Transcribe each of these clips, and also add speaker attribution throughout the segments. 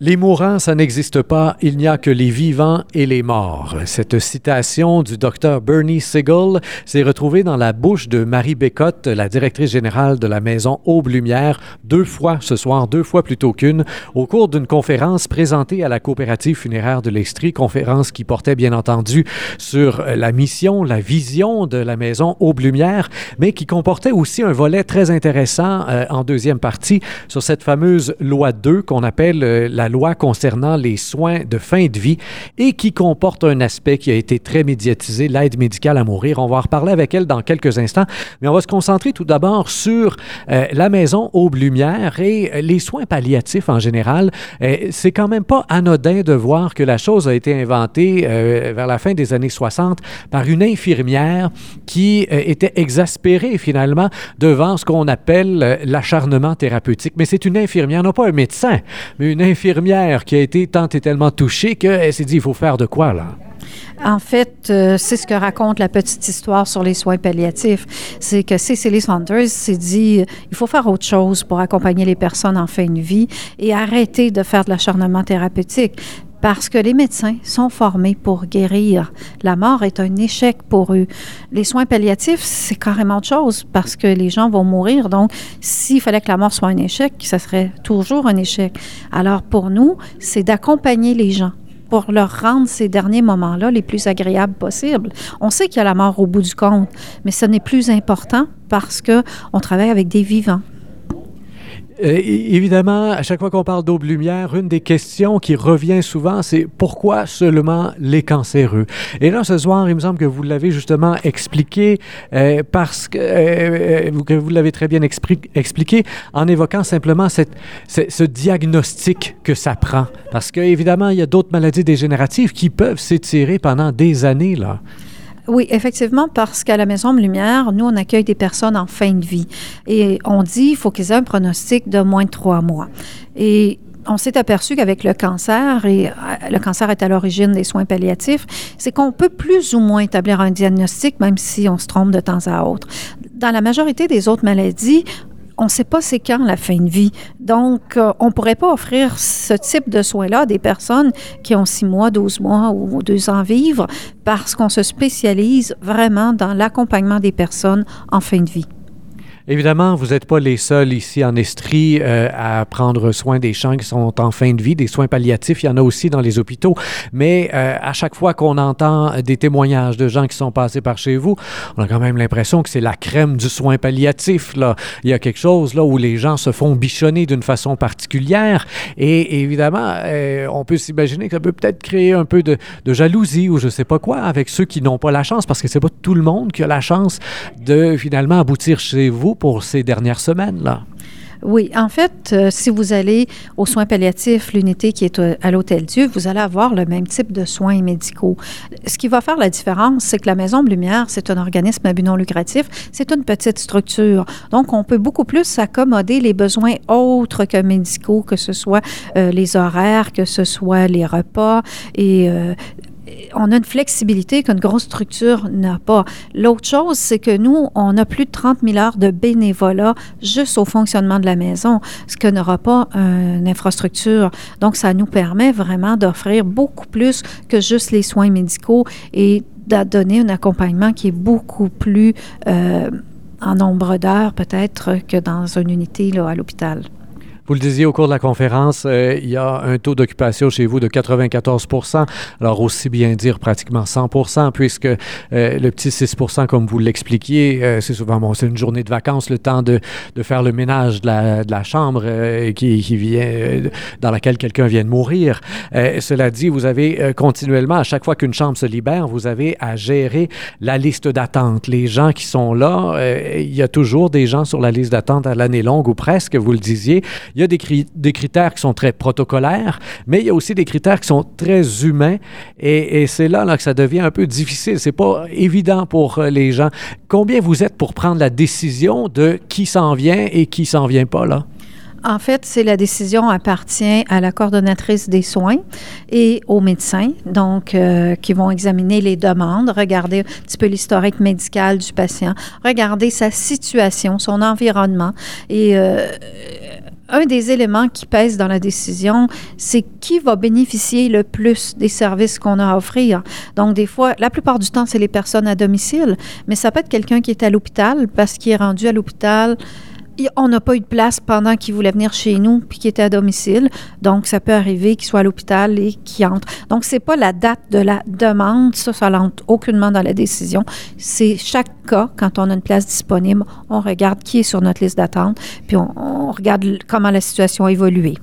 Speaker 1: Les mourants, ça n'existe pas, il n'y a que les vivants et les morts. Cette citation du docteur Bernie Siegel s'est retrouvée dans la bouche de Marie Bécotte, la directrice générale de la maison Aube-Lumière, deux fois ce soir, deux fois plutôt qu'une, au cours d'une conférence présentée à la coopérative funéraire de l'Estrie, conférence qui portait bien entendu sur la mission, la vision de la maison Aube-Lumière, mais qui comportait aussi un volet très intéressant euh, en deuxième partie sur cette fameuse loi 2 qu'on appelle euh, la loi concernant les soins de fin de vie et qui comporte un aspect qui a été très médiatisé, l'aide médicale à mourir. On va en reparler avec elle dans quelques instants, mais on va se concentrer tout d'abord sur euh, la maison Aube-Lumière et les soins palliatifs en général. Euh, c'est quand même pas anodin de voir que la chose a été inventée euh, vers la fin des années 60 par une infirmière qui était exaspérée finalement devant ce qu'on appelle l'acharnement thérapeutique. Mais c'est une infirmière, non pas un médecin, mais une infirmière qui a été tant et tellement touchée qu'elle s'est dit, il faut faire de quoi là?
Speaker 2: En fait, euh, c'est ce que raconte la petite histoire sur les soins palliatifs. C'est que Cecily Saunders s'est dit, il faut faire autre chose pour accompagner les personnes en fin de vie et arrêter de faire de l'acharnement thérapeutique parce que les médecins sont formés pour guérir. La mort est un échec pour eux. Les soins palliatifs, c'est carrément autre chose parce que les gens vont mourir. Donc, s'il fallait que la mort soit un échec, ça serait toujours un échec. Alors, pour nous, c'est d'accompagner les gens pour leur rendre ces derniers moments-là les plus agréables possibles. On sait qu'il y a la mort au bout du compte, mais ce n'est plus important parce qu'on travaille avec des vivants.
Speaker 1: Euh, évidemment, à chaque fois qu'on parle d'aube-lumière, une des questions qui revient souvent, c'est pourquoi seulement les cancéreux? Et là, ce soir, il me semble que vous l'avez justement expliqué euh, parce que, euh, que vous l'avez très bien expliqué en évoquant simplement ce diagnostic que ça prend. Parce qu'évidemment, il y a d'autres maladies dégénératives qui peuvent s'étirer pendant des années, là.
Speaker 2: Oui, effectivement, parce qu'à la Maison de Lumière, nous, on accueille des personnes en fin de vie. Et on dit qu'il faut qu'ils aient un pronostic de moins de trois mois. Et on s'est aperçu qu'avec le cancer, et euh, le cancer est à l'origine des soins palliatifs, c'est qu'on peut plus ou moins établir un diagnostic, même si on se trompe de temps à autre. Dans la majorité des autres maladies, on ne sait pas c'est quand la fin de vie. Donc, euh, on ne pourrait pas offrir ce type de soins-là à des personnes qui ont six mois, 12 mois ou deux ans vivre parce qu'on se spécialise vraiment dans l'accompagnement des personnes en fin de vie.
Speaker 1: Évidemment, vous n'êtes pas les seuls ici en Estrie euh, à prendre soin des gens qui sont en fin de vie, des soins palliatifs. Il y en a aussi dans les hôpitaux. Mais euh, à chaque fois qu'on entend des témoignages de gens qui sont passés par chez vous, on a quand même l'impression que c'est la crème du soin palliatif. Là. Il y a quelque chose là où les gens se font bichonner d'une façon particulière. Et évidemment, euh, on peut s'imaginer que ça peut peut-être créer un peu de, de jalousie ou je sais pas quoi avec ceux qui n'ont pas la chance, parce que c'est pas tout le monde qui a la chance de finalement aboutir chez vous pour ces dernières semaines-là?
Speaker 2: Oui, en fait, euh, si vous allez aux soins palliatifs, l'unité qui est à l'Hôtel Dieu, vous allez avoir le même type de soins médicaux. Ce qui va faire la différence, c'est que la Maison de Lumière, c'est un organisme à but non lucratif, c'est une petite structure. Donc, on peut beaucoup plus accommoder les besoins autres que médicaux, que ce soit euh, les horaires, que ce soit les repas et euh, on a une flexibilité qu'une grosse structure n'a pas. L'autre chose, c'est que nous, on a plus de 30 000 heures de bénévolat juste au fonctionnement de la maison, ce que n'aura pas une infrastructure. Donc, ça nous permet vraiment d'offrir beaucoup plus que juste les soins médicaux et de donner un accompagnement qui est beaucoup plus euh, en nombre d'heures peut-être que dans une unité là, à l'hôpital.
Speaker 1: Vous le disiez au cours de la conférence, euh, il y a un taux d'occupation chez vous de 94 alors aussi bien dire pratiquement 100% puisque euh, le petit 6% comme vous l'expliquiez, euh, c'est souvent bon, c'est une journée de vacances, le temps de, de faire le ménage de la, de la chambre qui, qui, vient, dans laquelle quelqu'un vient de mourir. cela dit, vous avez continuellement, à chaque fois qu'une chambre se libère, vous avez à gérer la liste d'attente. Les gens qui sont là, il y a toujours des gens sur la liste d'attente à l'année longue ou presque, vous le disiez. Il y a des, critères qui sont très protocolaires, mais il y a aussi des critères qui sont très humains et, c'est là, que ça devient un peu difficile. C'est pas évident pour euh, les gens. Combien vous êtes pour prendre la décision de qui s'en vient et qui s'en vient pas là?
Speaker 2: En fait, c'est la décision appartient à la coordonnatrice des soins et aux médecins, donc euh, qui vont examiner les demandes, regarder un petit peu l'historique médical du patient, regarder sa situation, son environnement et euh, un des éléments qui pèse dans la décision, c'est qui va bénéficier le plus des services qu'on a à offrir. Donc, des fois, la plupart du temps, c'est les personnes à domicile, mais ça peut être quelqu'un qui est à l'hôpital parce qu'il est rendu à l'hôpital on n'a pas eu de place pendant qu'il voulait venir chez nous puis qu'il était à domicile. Donc, ça peut arriver qu'il soit à l'hôpital et qu'il entre. Donc, c'est pas la date de la demande. Ça, ça n'entre aucunement dans la décision. C'est chaque cas, quand on a une place disponible, on regarde qui est sur notre liste d'attente puis on, on regarde comment la situation a évolué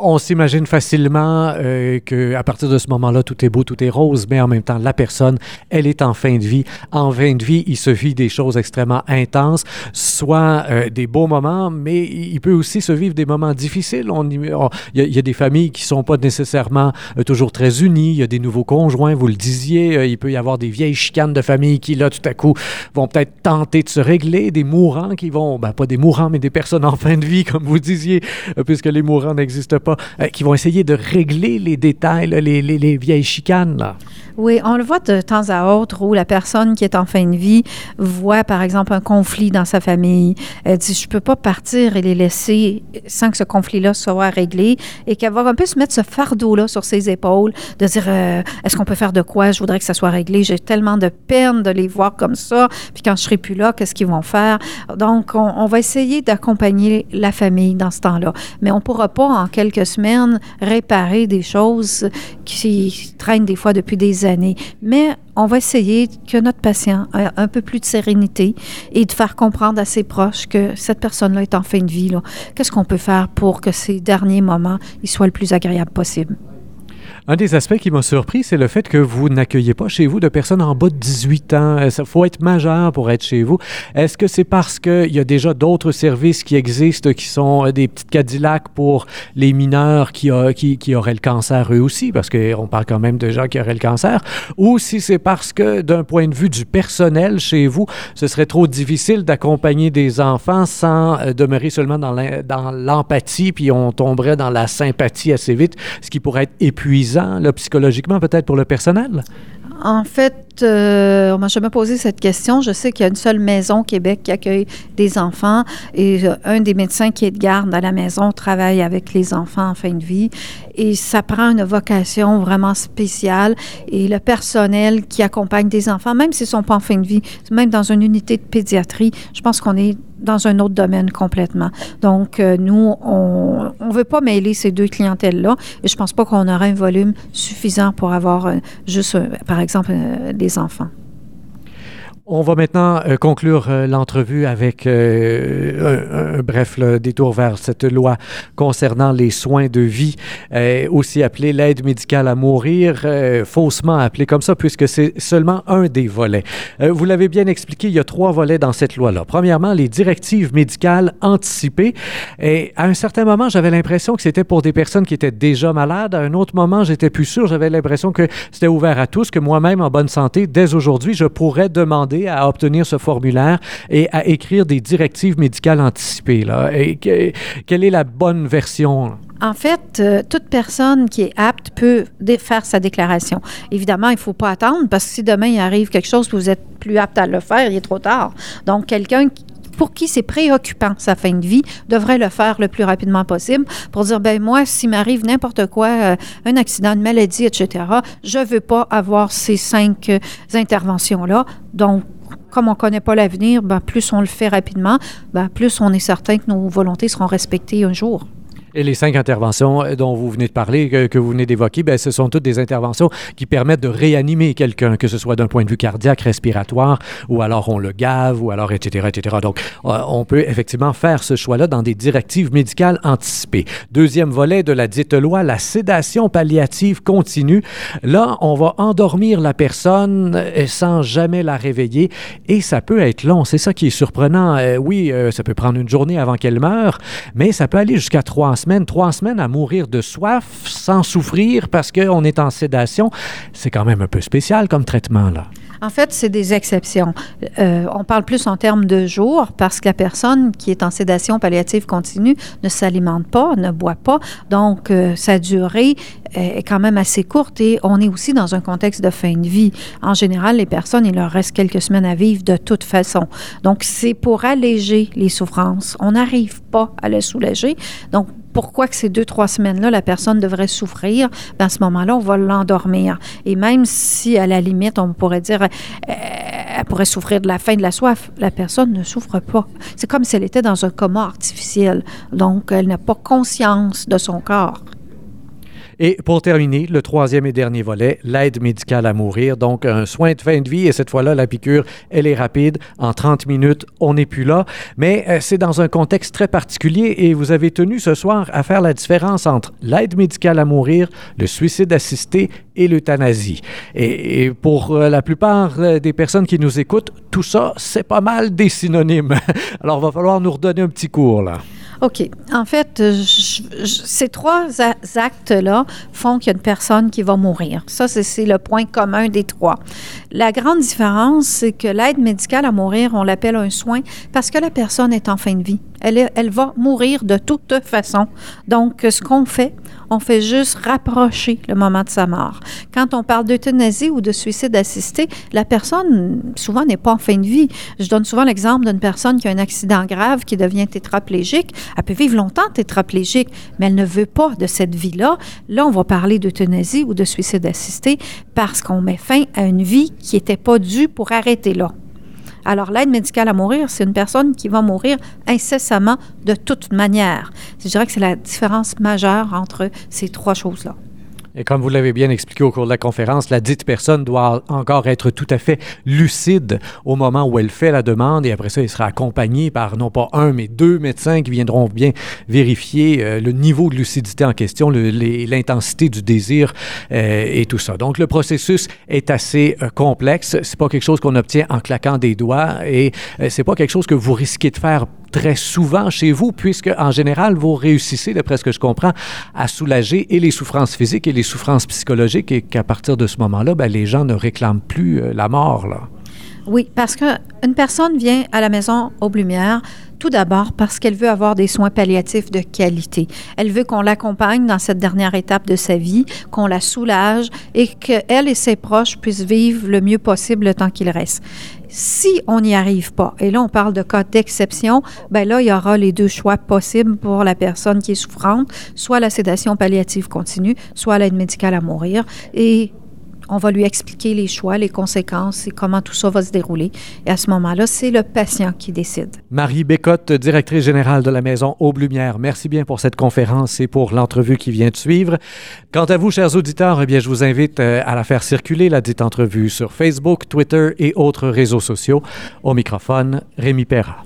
Speaker 1: on s'imagine facilement euh, qu'à partir de ce moment-là, tout est beau, tout est rose, mais en même temps, la personne, elle est en fin de vie. En fin de vie, il se vit des choses extrêmement intenses, soit euh, des beaux moments, mais il peut aussi se vivre des moments difficiles. Il y, a des familles qui sont pas nécessairement euh, toujours très unies. Il y a des nouveaux conjoints, vous le disiez. il peut y avoir des vieilles chicanes de famille qui, là, tout à coup, vont peut-être tenter de se régler. Des mourants qui vont, ben, pas des mourants, mais des personnes en fin de vie, comme vous disiez, puisque les mourants n'existent pas, euh, qui vont essayer de régler les détails, les, les, vieilles chicanes. Là.
Speaker 2: Oui, on le voit de temps à autre où la personne qui est en fin de vie voit, par exemple, un conflit dans sa famille. Elle dit, je ne peux pas partir et les laisser sans que ce conflit-là soit réglé et qu'elle va un peu se mettre ce fardeau-là sur ses épaules, de dire, euh, est-ce qu'on peut faire de quoi? Je voudrais que ça soit réglé. J'ai tellement de peine de les voir comme ça. Puis quand je serai plus là, qu'est-ce qu'ils vont faire? Donc, on, va essayer d'accompagner la famille dans ce temps-là. Mais on ne pourra pas, en quelques semaines, réparer des choses qui traînent des fois depuis des années. Mais on va essayer que notre patient ait un peu plus de sérénité et de faire comprendre à ses proches que cette personne-là est en fin de vie. Qu'est-ce qu'on peut faire pour que ces derniers moments soient le plus agréables possible?
Speaker 1: Un des aspects qui m'a surpris, c'est le fait que vous n'accueillez pas chez vous de personnes en bas de 18 ans. Il faut être majeur pour être chez vous. Est-ce que c'est parce qu'il y a déjà d'autres services qui existent, qui sont euh, des petites Cadillacs pour les mineurs qui, qui, qui auraient le cancer eux aussi, parce qu'on parle quand même de gens qui auraient le cancer, ou si c'est parce que d'un point de vue du personnel chez vous, ce serait trop difficile d'accompagner des enfants sans euh, demeurer seulement dans l'empathie, puis on tomberait dans la sympathie assez vite, ce qui pourrait être épuisant psychologiquement peut-être pour le personnel?
Speaker 2: En fait, euh, on m'a jamais posé cette question. Je sais qu'il y a une seule maison au Québec qui accueille des enfants et euh, un des médecins qui est de garde à la maison travaille avec les enfants en fin de vie et ça prend une vocation vraiment spéciale et le personnel qui accompagne des enfants, même s'ils ne sont pas en fin de vie, même dans une unité de pédiatrie, je pense qu'on est dans un autre domaine complètement. Donc, euh, nous, on ne veut pas mêler ces deux clientèles-là et je pense pas qu'on aura un volume suffisant pour avoir euh, juste, euh, par exemple, des enfants.
Speaker 1: On va maintenant euh, conclure euh, l'entrevue avec euh, un, bref détour vers cette loi concernant les soins de vie, aussi appelée l'aide médicale à mourir, faussement appelée comme ça, puisque c'est seulement un des volets. vous l'avez bien expliqué, il y a trois volets dans cette loi-là. Premièrement, les directives médicales anticipées. Et à un certain moment, j'avais l'impression que c'était pour des personnes qui étaient déjà malades. À un autre moment, j'étais plus sûr. J'avais l'impression que c'était ouvert à tous, que moi-même, en bonne santé, dès aujourd'hui, je pourrais demander à obtenir ce formulaire et à écrire des directives médicales anticipées. Quelle est la bonne version?
Speaker 2: En fait, euh, toute personne qui est apte peut faire sa déclaration. Évidemment, il ne faut pas attendre parce que si demain il arrive quelque chose vous êtes plus apte à le faire, il est trop tard. Donc, quelqu'un pour qui c'est préoccupant sa fin de vie devrait le faire le plus rapidement possible pour dire ben moi s'il m'arrive n'importe quoi euh, un accident une maladie etc je veux pas avoir ces cinq euh, interventions là donc comme on ne connaît pas l'avenir, ben, plus on le fait rapidement, ben, plus on est certain que nos volontés seront respectées un jour.
Speaker 1: Et les cinq interventions dont vous venez de parler, que, vous venez d'évoquer, bien, ce sont toutes des interventions qui permettent de réanimer quelqu'un, que ce soit d'un point de vue cardiaque, respiratoire, ou alors on le gave, ou alors etc. etc. Donc, euh, on peut effectivement faire ce choix-là dans des directives médicales anticipées. Deuxième volet de la dite loi, la sédation palliative continue. Là, on va endormir la personne euh, sans jamais la réveiller, et ça peut être long. C'est ça qui est surprenant. Euh, oui, ça peut prendre une journée avant qu'elle meure, mais ça peut aller jusqu'à trois trois semaines à mourir de soif sans souffrir parce qu'on est en sédation, c'est quand même un peu spécial comme traitement, là.
Speaker 2: En fait, c'est des exceptions. Euh, on parle plus en termes de jours parce que la personne qui est en sédation palliative continue ne s'alimente pas, ne boit pas. Donc, euh, sa durée est quand même assez courte et on est aussi dans un contexte de fin de vie. En général, les personnes, il leur reste quelques semaines à vivre de toute façon. Donc, c'est pour alléger les souffrances. On n'arrive pas à les soulager. Donc, pourquoi que ces deux, trois semaines-là, la personne devrait souffrir, ben, à ce moment-là, on va l'endormir. Et même si, à la limite, on pourrait dire, euh, elle pourrait souffrir de la faim, de la soif, la personne ne souffre pas. C'est comme si elle était dans un coma artificiel. Donc, elle n'a pas conscience de son corps.
Speaker 1: Et pour terminer, le troisième et dernier volet, l'aide médicale à mourir. Donc, un soin de fin de vie. Et cette fois-là, la piqûre, elle est rapide. En 30 minutes, on n'est plus là. Mais euh, c'est dans un contexte très particulier et vous avez tenu ce soir à faire la différence entre l'aide médicale à mourir, le suicide assisté et l'euthanasie. Et, pour euh, la plupart euh, des personnes qui nous écoutent, tout ça, c'est pas mal des synonymes. Alors, il va falloir nous redonner un petit cours, là.
Speaker 2: OK. En fait, ces trois actes-là font qu'il y a une personne qui va mourir. Ça, c'est le point commun des trois. La grande différence, c'est que l'aide médicale à mourir, on l'appelle un soin parce que la personne est en fin de vie. Elle, va mourir de toute façon. Donc, ce qu'on fait, on fait juste rapprocher le moment de sa mort. Quand on parle d'euthanasie ou de suicide assisté, la personne, souvent, n'est pas en fin de vie. Je donne souvent l'exemple d'une personne qui a un accident grave, qui devient tétraplégique. Elle peut vivre longtemps tétraplégique, mais elle ne veut pas de cette vie-là. Là, on va parler d'euthanasie ou de suicide assisté parce qu'on met fin à une vie qui n'était pas due pour arrêter là. Alors, l'aide médicale à mourir, c'est une personne qui va mourir incessamment de toute manière. Je dirais que c'est la différence majeure entre ces trois choses-là.
Speaker 1: Et comme vous l'avez bien expliqué au cours de la conférence, la dite personne doit encore être tout à fait lucide au moment où elle fait la demande et après ça, elle sera accompagnée par non pas un, mais deux médecins qui viendront bien vérifier euh, le niveau de lucidité en question, l'intensité du désir euh, et tout ça. Donc, le processus est assez euh, complexe. C'est pas quelque chose qu'on obtient en claquant des doigts et c'est pas quelque chose que vous risquez de faire très souvent chez vous, puisque en général, vous réussissez, d'après ce que je comprends, à soulager et les souffrances physiques et les souffrances psychologiques, et qu'à partir de ce moment-là, ben, les gens ne réclament plus euh, la mort. Là.
Speaker 2: Oui, parce qu'une personne vient à la maison aux Lumières tout d'abord parce qu'elle veut avoir des soins palliatifs de qualité. Elle veut qu'on l'accompagne dans cette dernière étape de sa vie, qu'on la soulage et qu'elle et ses proches puissent vivre le mieux possible le temps qu'il reste. Si on n'y arrive pas, et là on parle de cas d'exception, ben là il y aura les deux choix possibles pour la personne qui est souffrante, soit la sédation palliative continue, soit l'aide médicale à mourir. Et on va lui expliquer les choix, les conséquences et comment tout ça va se dérouler. Et à ce moment-là, c'est le patient qui décide.
Speaker 1: Marie Bécotte, directrice générale de la Maison Aube-Lumière, merci bien pour cette conférence et pour l'entrevue qui vient de suivre. Quant à vous, chers auditeurs, eh bien, je vous invite euh, à la faire circuler, la dite entrevue, sur Facebook, Twitter et autres réseaux sociaux. Au microphone, Rémi Perra.